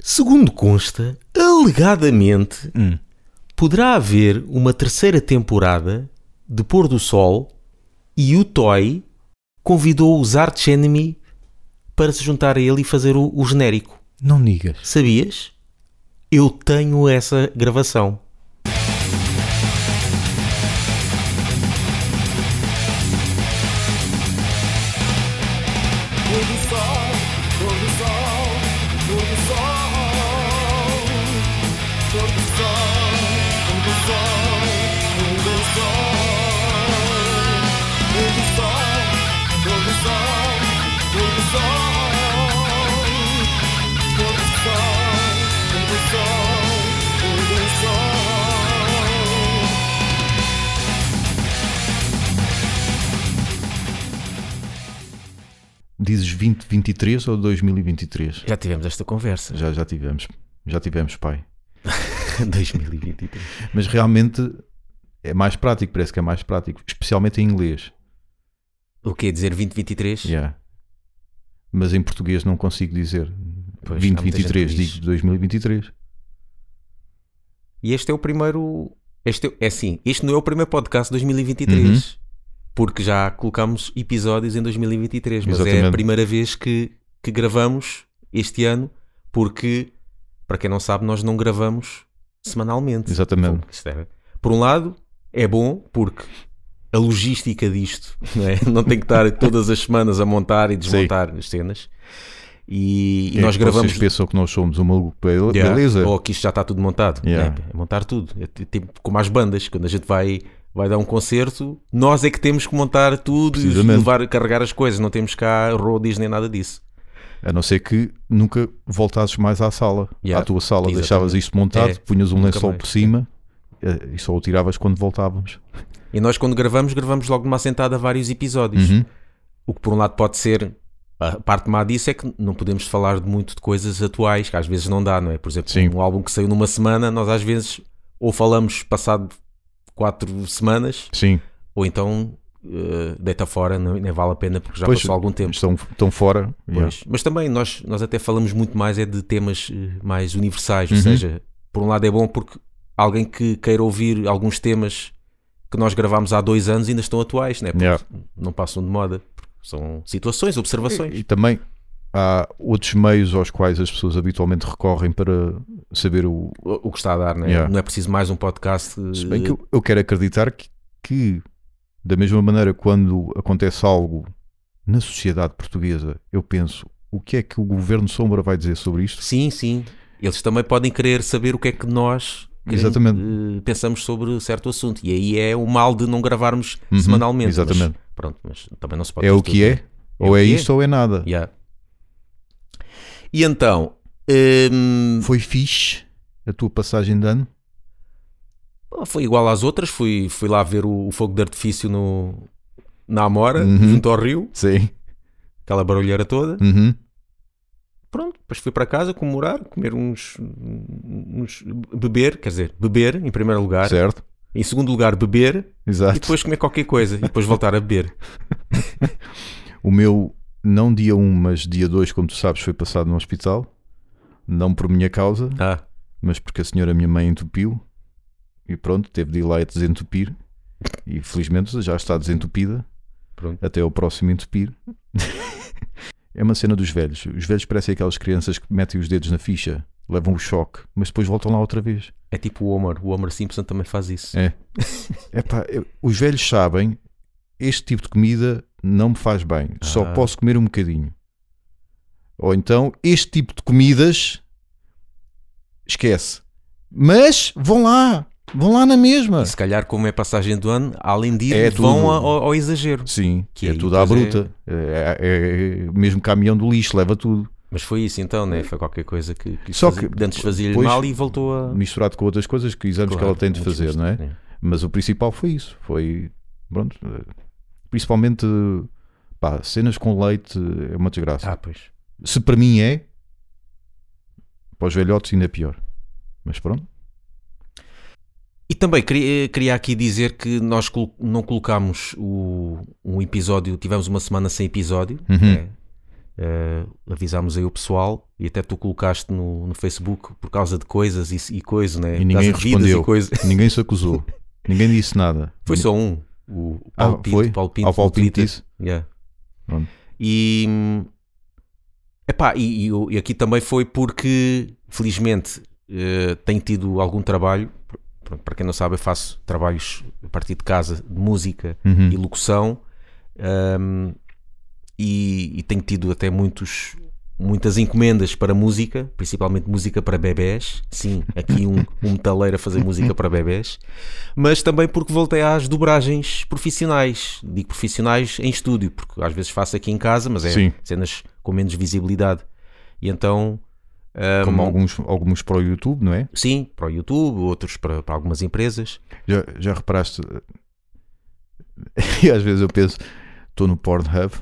Segundo consta, alegadamente, Hum. poderá haver uma terceira temporada de Pôr do Sol e o Toy convidou os Arch Enemy para se juntar a ele e fazer o, o genérico. Não digas. Sabias? Eu tenho essa gravação. 2023 ou 2023? Já tivemos esta conversa. Já, já tivemos. Já tivemos, pai. 2023. Mas realmente é mais prático, parece que é mais prático. Especialmente em inglês. O quê? Dizer 2023? Yeah. Mas em português não consigo dizer. Pois, há muita 2023, gente que diz. digo 2023. E este é o primeiro. Este é, é assim, este não é o primeiro podcast de 2023. Porque já colocámos episódios em 2023. Mas é a Exatamente. primeira vez que, que gravamos este ano. Porque, para quem não sabe, nós não gravamos semanalmente. Exatamente. É- Por um lado, é bom porque a logística disto não, é? Não tem que estar todas as semanas a montar e desmontar as cenas. E, e É nós gravamos. Vocês pensam que nós somos uma maluco bele- Yeah. beleza? Ou que isto já está tudo montado. Yeah. É, é montar tudo. É tipo como as bandas, quando a gente vai, vai dar um concerto, nós é que temos que montar tudo e levar, carregar as coisas. Não temos cá roadies nem nada disso. A não ser que nunca voltasses mais à sala, Yeah. à tua sala, Exatamente. deixavas isto montado, É, punhas um lençol mais. por cima eh, e só o tiravas quando voltávamos. E nós, quando gravamos, gravamos logo numa sentada vários episódios. Uhum. O que, por um lado, pode ser. A parte má disso é que não podemos falar de muito de coisas atuais, que às vezes não dá, não é? Por exemplo, Sim. um álbum que saiu numa semana, nós às vezes ou falamos passado quatro semanas, Sim, ou então eh, deita fora, não, nem vale a pena porque já Pois, passou algum tempo. estão, estão fora. yeah. Mas também nós, nós até falamos muito mais é de temas eh, mais universais, ou Uhum. seja, por um lado é bom porque alguém que queira ouvir alguns temas que nós gravámos há dois anos ainda estão atuais, né? porque Yeah. não passam de moda, são situações, observações. E, e também há outros meios aos quais as pessoas habitualmente recorrem para saber o. O, que está a dar, né? Yeah. não é preciso mais um podcast. Se bem que eu, eu quero acreditar que, que, da mesma maneira, quando acontece algo na sociedade portuguesa, eu penso o que é que o governo Sombra vai dizer sobre isto? Sim, sim. Eles também podem querer saber o que é que nós Exatamente. eh, pensamos sobre certo assunto. E aí é o mal de não gravarmos Uhum, semanalmente. mas- exatamente. pronto, mas também não se pode É o tudo, que né? é? Ou é que é. isto ou é nada. Yeah. E então, hum, Foi fixe a tua passagem de ano? foi igual às outras. Fui, fui lá ver o, o fogo de artifício no, na Amora, Uhum. junto ao rio, Sim. aquela barulheira toda. Uhum. Pronto, depois fui para casa comemorar, comer uns, uns. beber, quer dizer, beber em primeiro lugar. Certo. Em segundo lugar, beber e Exato. depois comer qualquer coisa e depois voltar a beber. O meu, não dia 1, mas dia 2, como tu sabes, foi passado no hospital. Não por minha causa, Ah, mas porque a senhora, minha mãe, entupiu. E pronto, teve de ir lá e desentupir. E felizmente já está desentupida. pronto. Até ao próximo entupir. é uma cena dos velhos. Os velhos parecem aquelas crianças que metem os dedos na ficha, levam o choque, mas depois voltam lá outra vez. É tipo o Homer. O Homer Simpson também faz isso. É. Epá, os velhos sabem, este tipo de comida não me faz bem. Só Ah. posso comer um bocadinho. Ou então, este tipo de comidas, esquece. Mas vão lá, vão lá na mesma. E se calhar, como é passagem do ano, além ir, É vão ao, ao exagero. Sim, Que é tudo à depois bruta. É, é- é mesmo caminhão do lixo, leva tudo. Mas foi isso então, né? Foi qualquer coisa que, que, Só fazia- que antes fazia-lhe depois- mal e voltou a. Misturado com outras coisas, que exames que Claro, ela tem de fazer, não é? Mas o principal foi isso. Foi, pronto, principalmente, pá, cenas com leite é uma desgraça. Ah, pois. Se para mim é, para os velhotes ainda é pior. Mas pronto. E também queria, queria aqui dizer que nós não colocámos o, um episódio, tivemos uma semana sem episódio. Uhum. né? eh, avisámos aí o pessoal e até tu colocaste no, no Facebook por causa de coisas e, e coisa, né? E ninguém respondeu. E coisa. Ninguém se acusou. Ninguém disse nada. Foi só um, o Ah, Paulo Pinto, foi? Paulo Pinto Ao Paulo Pinto disse. Yeah. E, epá, e, e aqui também foi porque, felizmente, eh, tenho tido algum trabalho. Para quem não sabe, eu faço trabalhos a partir de casa de música Uhum. e locução hum, e, e tenho tido até muitos, muitas encomendas para música, principalmente música para bebés. Sim, aqui um, um metaleiro a fazer música para bebés, mas também porque voltei às dobragens profissionais. Digo profissionais em estúdio, porque às vezes faço aqui em casa, mas é Sim. cenas com menos visibilidade. E então. hum, Como alguns, alguns para o YouTube, não é? Sim, para o YouTube, outros para, para algumas empresas. Já, já reparaste? E às vezes eu penso, estou no Pornhub.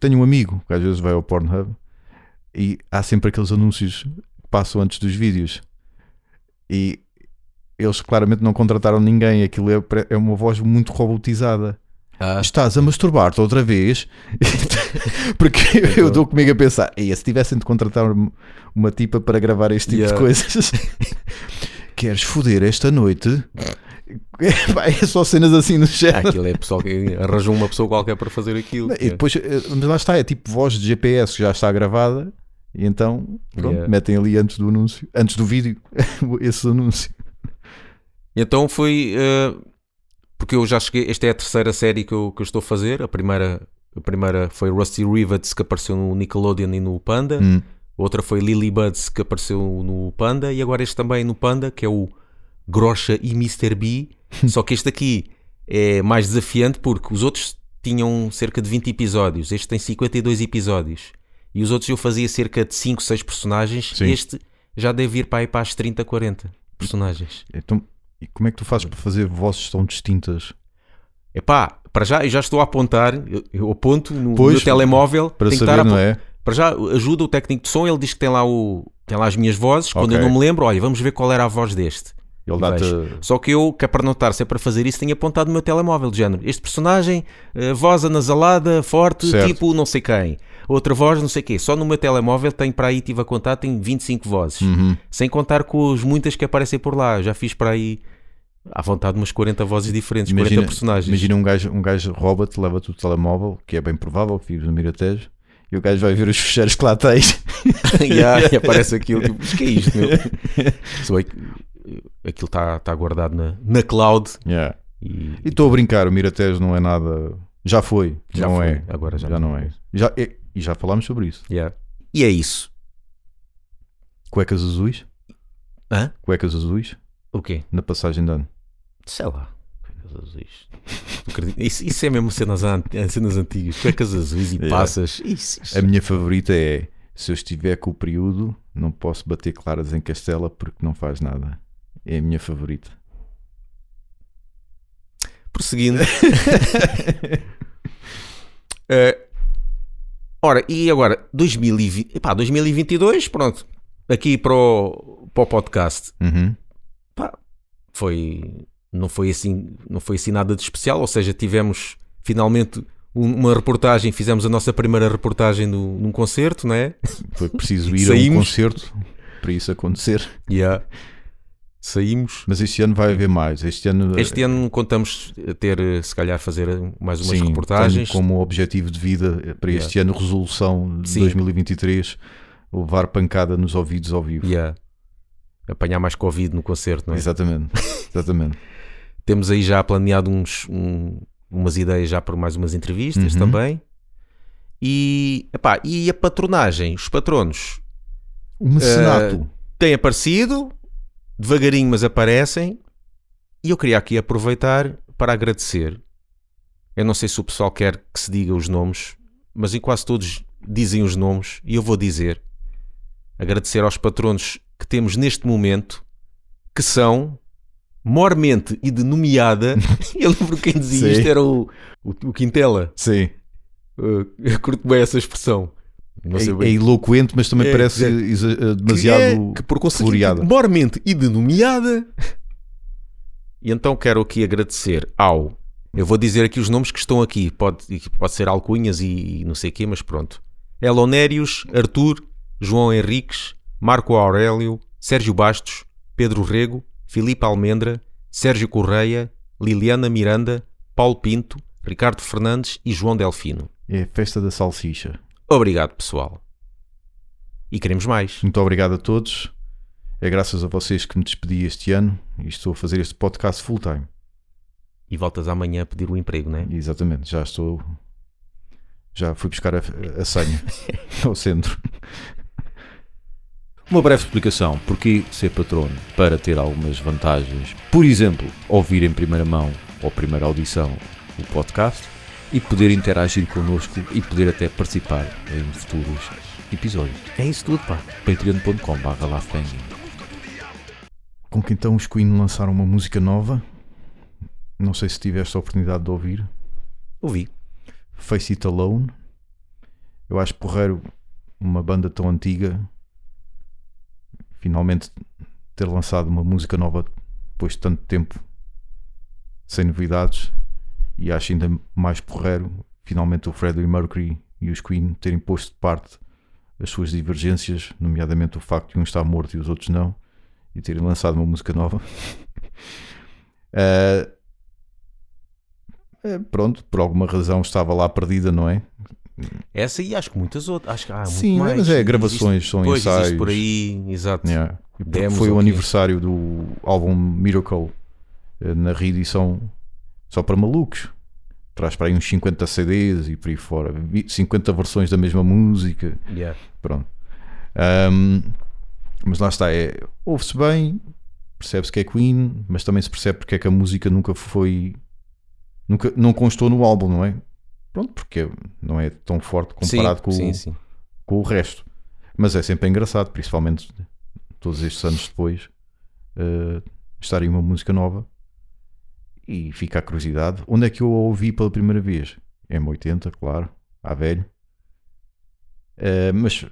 Tenho um amigo que às vezes vai ao Pornhub e há sempre aqueles anúncios que passam antes dos vídeos. E eles claramente não contrataram ninguém. Aquilo é, é uma voz muito robotizada. Ah, Estás a masturbar-te outra vez? Porque eu dou comigo a pensar, "Ei, se tivessem de contratar uma tipa para gravar este tipo Yeah. de coisas, queres foder esta noite? É só cenas assim no Ah, género. aquilo é pessoal que arranjou uma pessoa qualquer para fazer aquilo. E depois, eh, mas lá está, é tipo voz de GPS que já está gravada. E então, pronto, Yeah. metem ali antes do anúncio, antes do vídeo, esse anúncio. Então foi eh, porque eu já cheguei. Esta é a terceira série que eu, que eu estou a fazer. A primeira, a primeira foi Rusty Rivets, que apareceu no Nickelodeon e no Panda. Hum. Outra foi Lily Buds, que apareceu no Panda. E agora este também no Panda, que é o Grocha e Mr. B. Só que este aqui é mais desafiante porque os outros tinham cerca de 20 episódios. Este tem 52 episódios. E os outros eu fazia cerca de 5, 6 personagens. Sim. Este já deve ir para aí para as 30, 40 personagens. Então, e como é que tu fazes para fazer vozes tão distintas? Epá, para já, eu já estou a apontar, eu, eu aponto no Pois, meu telemóvel Para saber, não é? Para já ajuda o técnico de som, ele diz que tem lá, o, tem lá as minhas vozes. Quando eu Ok. não me lembro, olha, vamos ver qual era a voz deste. Ele vejo. Só que eu, que é para não estar sempre a fazer isso, tenho apontado no meu telemóvel, de género. Este personagem, eh, voz anasalada, forte, Certo. tipo não sei quem. Outra voz, não sei quê. Só no meu telemóvel tenho para aí, estive a contar, tenho 25 vozes. Uhum. Sem contar com as muitas que aparecem por lá. Já fiz para aí, à vontade, umas 40 vozes diferentes, 40 personagens. Imagina um gajo, um gajo rouba-te, leva-te o telemóvel, que é bem provável que vives no Miratejo, e o gajo vai ver os fecheiros que lá tens. Yeah, e aparece aquilo, tipo, mas que é isto, meu? Que aquilo está tá guardado na, na cloud Yeah. e, estou a brincar, o Miratejo não é nada. Já foi, Já não foi, é. agora já já não não é. é. Já, e, e já falámos sobre isso. Yeah. E é isso. Cuecas azuis? Hã? Cuecas azuis? O quê? Na passagem de ano. Sei lá. Cuecas azuis. Isso, isso é mesmo cenas, an- cenas antigas. Cuecas azuis e Yeah. passas. Isso, isso. A minha favorita é: se eu estiver com o período, não posso bater claras em Castela porque não faz nada. É a minha favorita. Prosseguindo. Eh, ora, e agora, 2020, epá, 2022, pronto. Aqui para o, para o podcast. Uhum. Pá, foi não foi assim não foi assim nada de especial ou seja tivemos finalmente um- uma reportagem fizemos a nossa primeira reportagem no, num concerto não é Foi preciso ir a um concerto para isso acontecer. yeah. Saímos Mas este ano vai haver mais. Este ano, este ano contamos ter se calhar fazer mais umas sim, reportagens como objetivo de vida para este ano, resolução de Sim. 2023, levar pancada nos ouvidos ao vivo. Yeah. apanhar mais covid no concerto não é? Exatamente. Exatamente. temos aí já planeado uns, um- umas ideias já para mais umas entrevistas Uhum. também e, epá, e a patronagem os patronos O mecenato. têm aparecido, devagarinho, mas aparecem. E eu queria aqui aproveitar para agradecer. Eu não sei se o pessoal quer que se diga os nomes, mas em quase todos dizem os nomes e eu vou dizer. Agradecer aos patronos que temos neste momento, que são mormente e de nomeada. eu lembro quem dizia Sim. isto era o, o, o Quintela. Sim. Uh, eu curto bem essa expressão. É, é eloquente, mas também É, parece é. que demasiado. é, que por conseguinte, floreada. mormente e denomeada. E então quero aqui agradecer ao. Eu vou dizer aqui os nomes que estão aqui, pode, pode ser alcunhas e, e não sei o quê, mas pronto. Elonérios, Arthur, João Henriques, Marco Aurélio, Sérgio Bastos, Pedro Rego, Filipe Almendra, Sérgio Correia, Liliana Miranda, Paulo Pinto, Ricardo Fernandes e João Delfino. É a festa da salsicha. Obrigado, pessoal. E queremos mais. Muito obrigado a todos. É graças a vocês que me despedi este ano e estou a fazer este podcast full time. E voltas amanhã a pedir o emprego, não é? Exatamente, já estou. Já fui buscar a, a senha ao centro. Uma breve explicação. Porquê ser patrono? Para ter algumas vantagens. Por exemplo, ouvir em primeira mão ou primeira audição o podcast e poder interagir connosco e poder até participar em futuros episódios. É isso tudo, pá. patreon.com.br Com que então os Queen lançaram uma música nova. Não sei se tiveste a oportunidade de ouvir. Ouvi. Face It Alone. Eu acho porreiro uma banda tão antiga finalmente ter lançado uma música nova depois de tanto tempo sem novidades e acho ainda mais porreiro finalmente o Freddie Mercury e os Queen terem posto de parte as suas divergências, nomeadamente o facto de um estar morto e os outros não, e terem lançado uma música nova. Eh, pronto, por alguma razão estava lá perdida, não é? Essa e acho que muitas outras. Acho que há Sim, mais. mas é Existe- gravações, são pois, existe ensaios. por aí, exato. Yeah. Foi o aniversário do álbum Miracle eh, na reedição só para malucos. Traz para aí uns 50 CDs e por aí fora. Vi- 50 versões da mesma música. Yeah. Pronto. Ahm, mas lá está, é, ouve-se bem, percebe-se que é Queen, mas também se percebe porque é que a música nunca foi. Nunca, não constou no álbum, não é? Pronto, porque não é tão forte comparado sim, com, sim, o, sim. com o resto. Mas é sempre engraçado, principalmente todos estes anos depois, eh, estar em uma música nova e fica a curiosidade. Onde é que eu a ouvi pela primeira vez? M80, claro, à velho. Eh, mas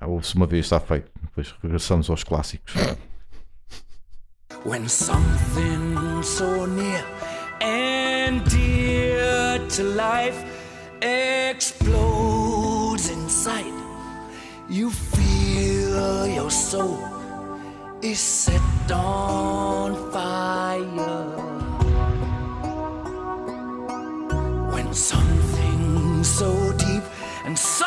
ah, ouve-se uma vez, está feito. Depois regressamos aos clássicos. When something so near and dear to life explodes in sight, you feel your soul is set on fire. Something so deep and so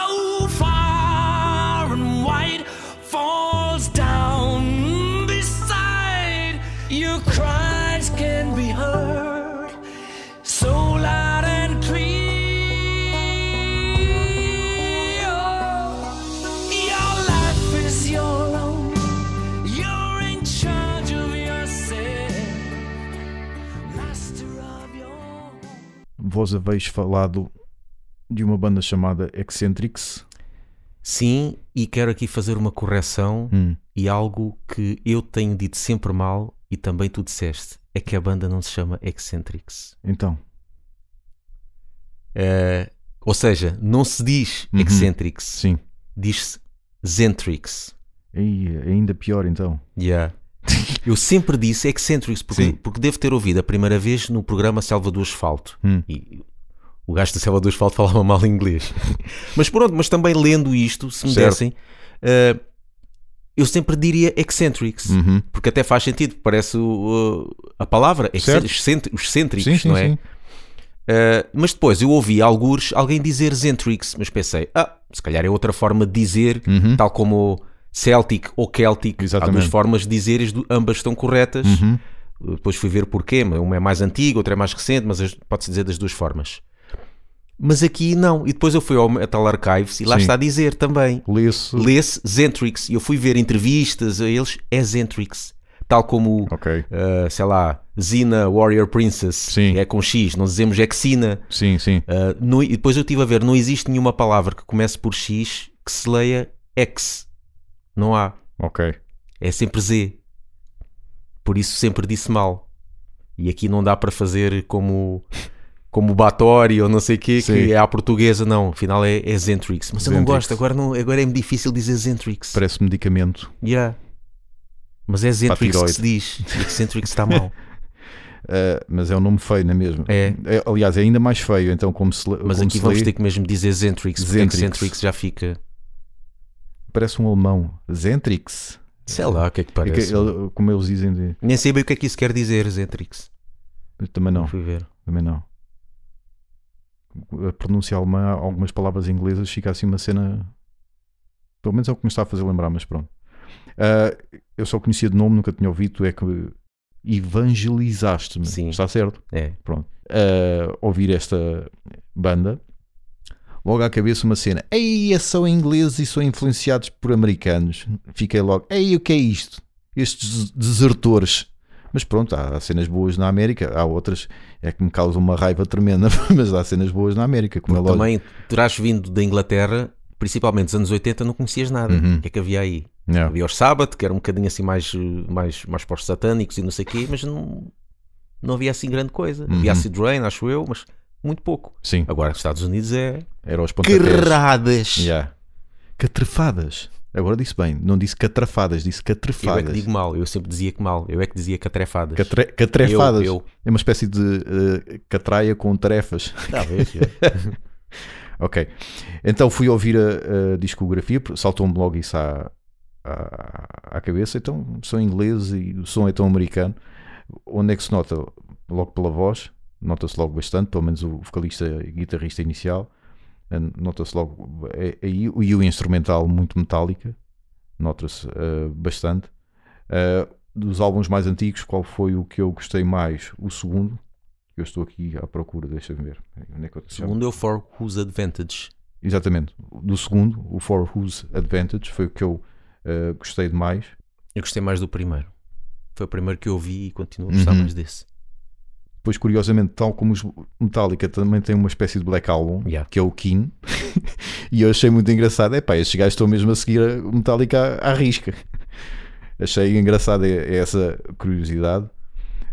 Vós haveis falado de uma banda chamada Eccentrics. Sim, e quero aqui fazer uma correção Hum, e algo que eu tenho dito sempre mal e também tu disseste. É que a banda não se chama Eccentrics. então, Eh, ou seja, não se diz Uhum. Eccentrics, sim. diz-se Zentrix. Aí, ainda pior então. Yeah. Eu sempre disse Eccentrics porque, Sim. porque devo ter ouvido a primeira vez no programa Selva do Asfalto. Hum. E o gajo da Selva do Asfalto falava mal inglês. mas pronto, mas também lendo isto, se me Certo. dessem, eh, eu sempre diria Eccentrics. Uhum. Porque até faz sentido, parece uh, a palavra, Certo. excent- os cêntricos, Sim, sim, não é? sim. Uh, mas depois eu ouvi alguns alguém dizer Zentrix, mas pensei, ah, se calhar é outra forma de dizer, Uhum. tal como Celtic ou Celtic. Há Exatamente. duas formas de dizer, as du- ambas estão corretas. Uhum. Uh, Depois fui ver porquê, uma é mais antiga, outra é mais recente, mas as- pode-se dizer das duas formas. Mas aqui não. E depois eu fui ao Metal Archives e lá Sim. está a dizer também. Lê-se. Lê-se Zentrix. E eu fui ver entrevistas a eles, é Zentrix. Tal como Ok. Uh, sei lá, Xena Warrior Princess, Sim. é com X, não dizemos Exina. Sim, sim. Uh, no- e depois eu estive a ver, não existe nenhuma palavra que comece por X que se leia X. Não há. Ok. É sempre Z. Por isso sempre disse mal. E aqui não dá para fazer como como Batori ou não sei o quê, Sim. que é à portuguesa, não. Afinal é, é Zentrix. Mas eu não Zentrix. gosto, agora, não, agora é difícil dizer Zentrix. Parece medicamento. Yeah. Mas é Zentrix que se diz. E Zentrix está mal. Uh, mas é um nome feio, não é mesmo? É. aliás, é ainda mais feio, então como se, Mas como aqui se vamos lê, ter que mesmo dizer Zentrix, porque é Zentrix. Zentrix já fica. Parece um alemão. Zentrix. Sei lá o que é que É que parece. ele- como eles dizem, de- Nem sei bem o que é que isso quer dizer, Zentrix. também não, Fui ver. também não. A pronúncia alemã, algumas palavras inglesas, fica assim uma cena. Pelo menos é o que me está a fazer lembrar, mas pronto. Ah, eu só conhecia de nome, nunca tinha ouvido. É que evangelizaste-me. Sim. Está certo? É. Pronto. Ah, ouvir esta banda, logo à cabeça uma cena. Ei, são ingleses e são influenciados por americanos. Fiquei logo. Ei, o que é isto? Estes desertores. Mas pronto, há, há cenas boas na América, há outras é que me causam uma raiva tremenda, mas há cenas boas na América, como é Porque também terás vindo da Inglaterra, principalmente dos anos 80, não conhecias nada. Uhum. O que é que havia aí? Yeah. Havia os Sabbath, que era um bocadinho assim mais, mais, mais postos satânicos e não sei o quê, mas não, não havia assim grande coisa. Havia Uhum. Acid Rain, acho eu, mas muito pouco. Sim, Agora, nos Estados Unidos é. Era os pontapés. Carradas! Yeah. Catrafadas. Agora disse bem, não disse catrafadas, disse Eu é que digo mal, eu sempre dizia que mal, eu é que dizia catrefadas. Catre- catrefadas. Eu, eu. É uma espécie de eh, catraia com tarefas. Talvez. Ok. Então fui ouvir a, a discografia, saltou-me logo isso à, à, à cabeça. Então sou inglês e o som é tão americano. Onde é que se nota? Logo pela voz, nota-se logo bastante, pelo menos o vocalista e guitarrista inicial. Nota-se logo é- aí e o instrumental muito metálica, nota-se eh, bastante. Eh, dos álbuns mais antigos, qual foi o que eu gostei mais? O segundo, eu estou aqui à procura, deixa-me ver. Onde é que eu Segundo é o For Whose Advantage. Exatamente. Do segundo, o For Whose Advantage, foi o que eu eh, gostei de mais. Eu gostei mais do primeiro. Foi o primeiro que eu vi e continuo a gostar Uhum. mais desse. Depois, curiosamente, tal como os Metallica também tem uma espécie de Black Album, Yeah. que é o Keen, e eu achei muito engraçado. É pá, estes gajos estão mesmo a seguir o Metallica à, à risca. achei engraçado é- é essa curiosidade.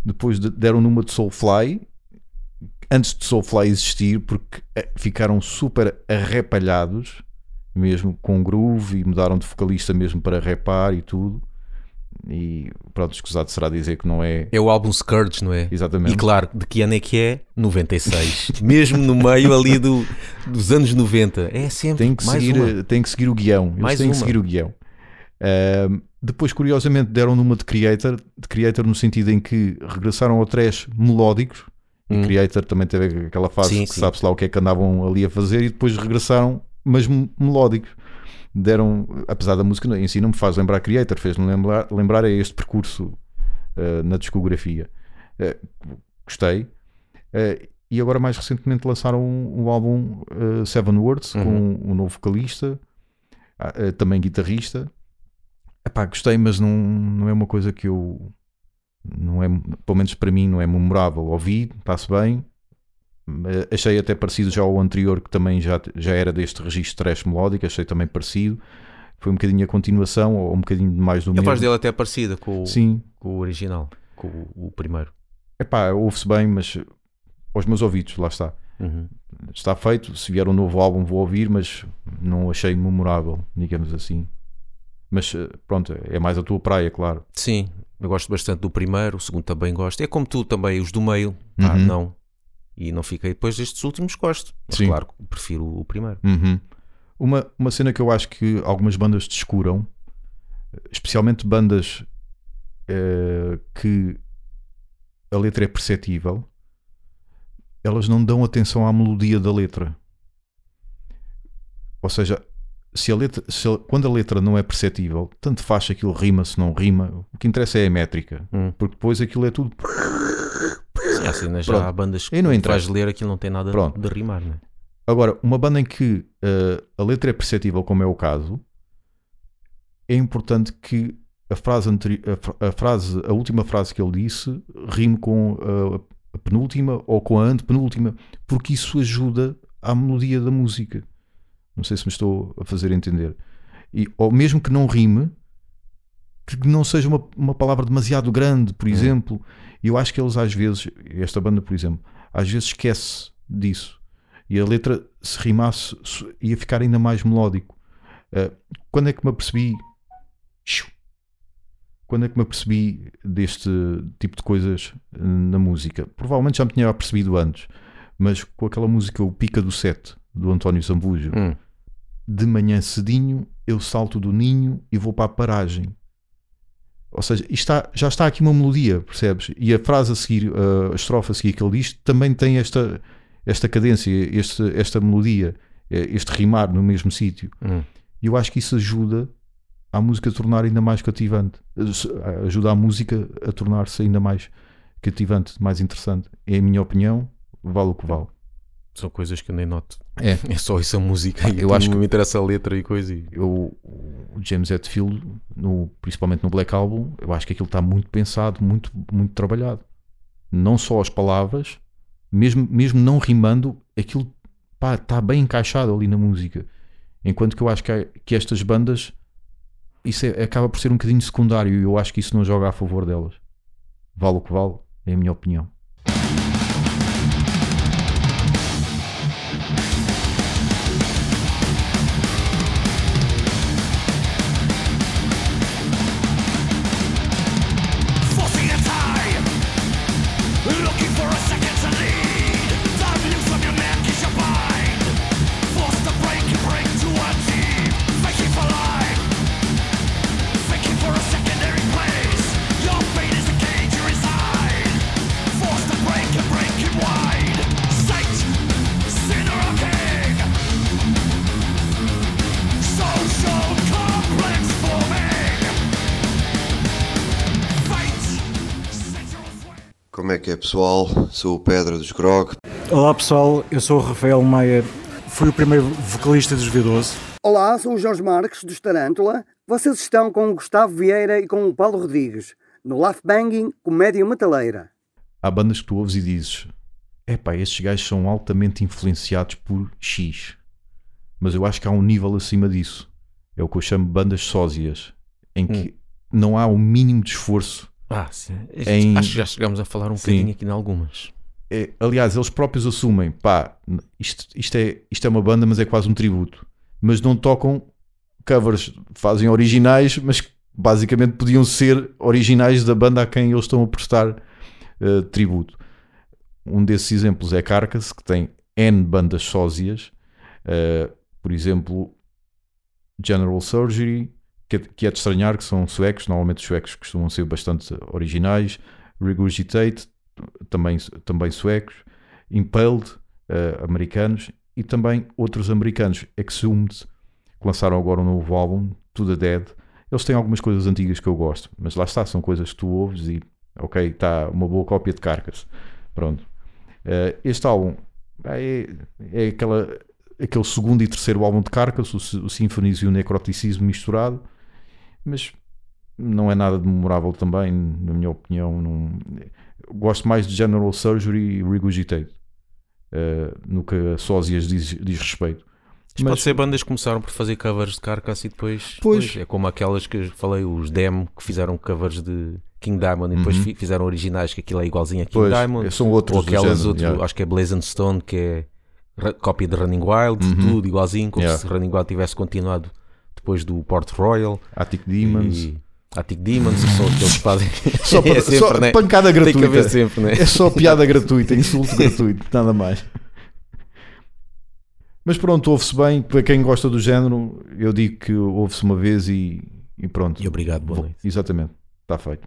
Depois de- deram numa de Soulfly, antes de Soulfly existir, porque eh, ficaram super arrepalhados, mesmo com groove, e mudaram de vocalista mesmo para repar e tudo. E pronto, escusado será dizer que não é É o álbum Scourge, não é? exatamente. E claro, de que ano é que é? 96. Mesmo no meio ali do, dos anos 90. É sempre tem que, mais seguir, uma. tem que seguir o guião. Eles Mais têm que uma. seguir o guião. Ahm, depois, curiosamente, deram numa de Creator, de Creator no sentido em que regressaram ao trash melódicos. E Hum. Creator também teve aquela fase Sim, que sabe-se lá o que é que andavam ali a fazer e depois regressaram, mas m- melódicos. Deram, apesar da música em si não me faz lembrar Creator, fez-me lembrar, lembrar a este percurso ah, na discografia. Ah, gostei. Ah, e agora, mais recentemente, lançaram um, um álbum Seven Words Uhum. com um novo vocalista, ah, também guitarrista. Epá, gostei, mas não, não é uma coisa que eu não é, pelo menos para mim, não é memorável. Ouvi, está-se bem. Eh, Achei até parecido já ao anterior, que também já, já era deste registro trash melódico. Achei também parecido. Foi um bocadinho a continuação, ou um bocadinho mais do A mesmo. voz dele até é parecida com, o- Sim, com o original, com o, o primeiro. epá, ouve-se bem, mas aos meus ouvidos, lá está. Uhum. Está feito. Se vier um novo álbum, vou ouvir, mas não achei memorável, digamos assim. Mas eh, pronto, é mais a tua praia, claro. Sim, eu gosto bastante do primeiro, o segundo também gosto. É como tu também, os do meio, ah, Uhum. não. E não fiquei depois destes últimos, gosto. Mas Sim. claro, prefiro o primeiro. Uhum. Uma, uma cena que eu acho que algumas bandas descuram, especialmente bandas eh, que a letra é perceptível, elas não dão atenção à melodia da letra. Ou seja, se a letra, se a- quando a letra não é perceptível, tanto faz se aquilo rima, se não rima, o que interessa é a métrica, Hum. porque depois aquilo é tudo. Sim, há cenas, já há bandas que E não vais ler aquilo não tem nada Pronto. de rimar, não é? Agora, uma banda em que eh, a letra é perceptível, como é o caso, é importante que a frase, a, a frase, a última frase que ele disse rime com eh, a penúltima ou com a antepenúltima, porque isso ajuda à melodia da música. Não sei se me estou a fazer entender. E, ou mesmo que não rime, que não seja uma, uma palavra demasiado grande, por exemplo. Eu acho que eles às vezes, esta banda, por exemplo, às vezes esquece disso. E a letra, se rimasse, ia ficar ainda mais melódico. Uh, quando é que me apercebi? Quando é que me apercebi deste tipo de coisas eh, na música? Provavelmente já me tinha apercebido antes, mas com aquela música O Pica do Sete, do António Zambujo, Hum. de manhã cedinho eu salto do ninho e vou para a paragem. Ou seja, está- já está aqui uma melodia, percebes? E a frase a seguir, a estrofe a seguir que ele diz, também tem esta, esta cadência, este, esta melodia, eh, este rimar no mesmo sítio. Hum. E eu acho que isso ajuda a música a tornar ainda mais cativante. Ajuda a música a tornar-se ainda mais cativante, mais interessante. É a minha opinião, vale o que vale. São coisas que eu nem noto. É. É só isso a música. e eu acho que- me interessa a letra e coisa. E... eu, o James Hetfield, no, principalmente no Black Album, eu acho que aquilo está muito pensado, muito, muito trabalhado. Não só as palavras, mesmo, mesmo não rimando, aquilo pá, está bem encaixado ali na música. Enquanto que eu acho que, há- que estas bandas, isso é- acaba por ser um bocadinho secundário e eu acho que isso não joga a favor delas. Vale o que vale, é a minha opinião. Como é que é pessoal? Sou o Pedra dos Grog. Olá pessoal, eu sou o Rafael Maia, fui o primeiro vocalista dos V12. Olá, sou o Jorge Marques, dos Tarântula. Vocês estão com o Gustavo Vieira e com o Paulo Rodrigues, no Laugh Banging Comédia Metaleira. há bandas que tu ouves e dizes: epá, estes gajos são altamente influenciados por X. Mas eu acho que há um nível acima disso. É o que eu chamo de bandas sósias, em que não há o mínimo de esforço. Ah, sim. Em- Acho que já chegámos a falar um Sim. bocadinho aqui em algumas. É, aliás, eles próprios assumem: pá, isto, isto, é, isto é uma banda, mas é quase um tributo. Mas não tocam covers, fazem originais, mas basicamente podiam ser originais da banda a quem eles estão a prestar eh, tributo. Um desses exemplos é Carcass, que tem N bandas sósias, eh, por exemplo, General Surgery, que é, que é de estranhar, que são suecos, normalmente os suecos costumam ser bastante originais, Regurgitate, também, também suecos, Impaled, eh, americanos, e também outros americanos, Exhumed, que lançaram agora um novo álbum, To The Dead. Eles têm algumas coisas antigas que eu gosto, mas lá está, são coisas que tu ouves e, ok, está uma boa cópia de Carcass. Pronto. Eh, este álbum é, é aquela, aquele segundo e terceiro álbum de Carcass, o, o e o Necroticismo misturado, mas não é nada de memorável também, na minha opinião. Não... Gosto mais de General Surgery e Regurgitate eh, no que a Sósias diz, diz respeito. Isto pode ser bandas que começaram por fazer covers de Carcass e depois. Pois. É como aquelas que eu falei, os Demo, que fizeram covers de King Diamond e depois Uhum. fi- fizeram originais, que aquilo é igualzinho a King Pois, Diamond. são outros Ou aquelas outro, yeah. acho que é Blazing Stone, que é cópia de Running Wild, Uhum. tudo igualzinho, como Yeah. se Running Wild tivesse continuado depois do Port Royal. Attic Demons. E Attic Demons, que são aqueles que fazem. Só, é pa- sempre, só né? pancada Tem que gratuita. sempre, né? É só piada gratuita, insulto gratuito, nada mais. Mas pronto, ouve-se bem. Para quem gosta do género, eu digo que ouve-se uma vez e, e pronto. E obrigado, boa noite. Exatamente, está feito.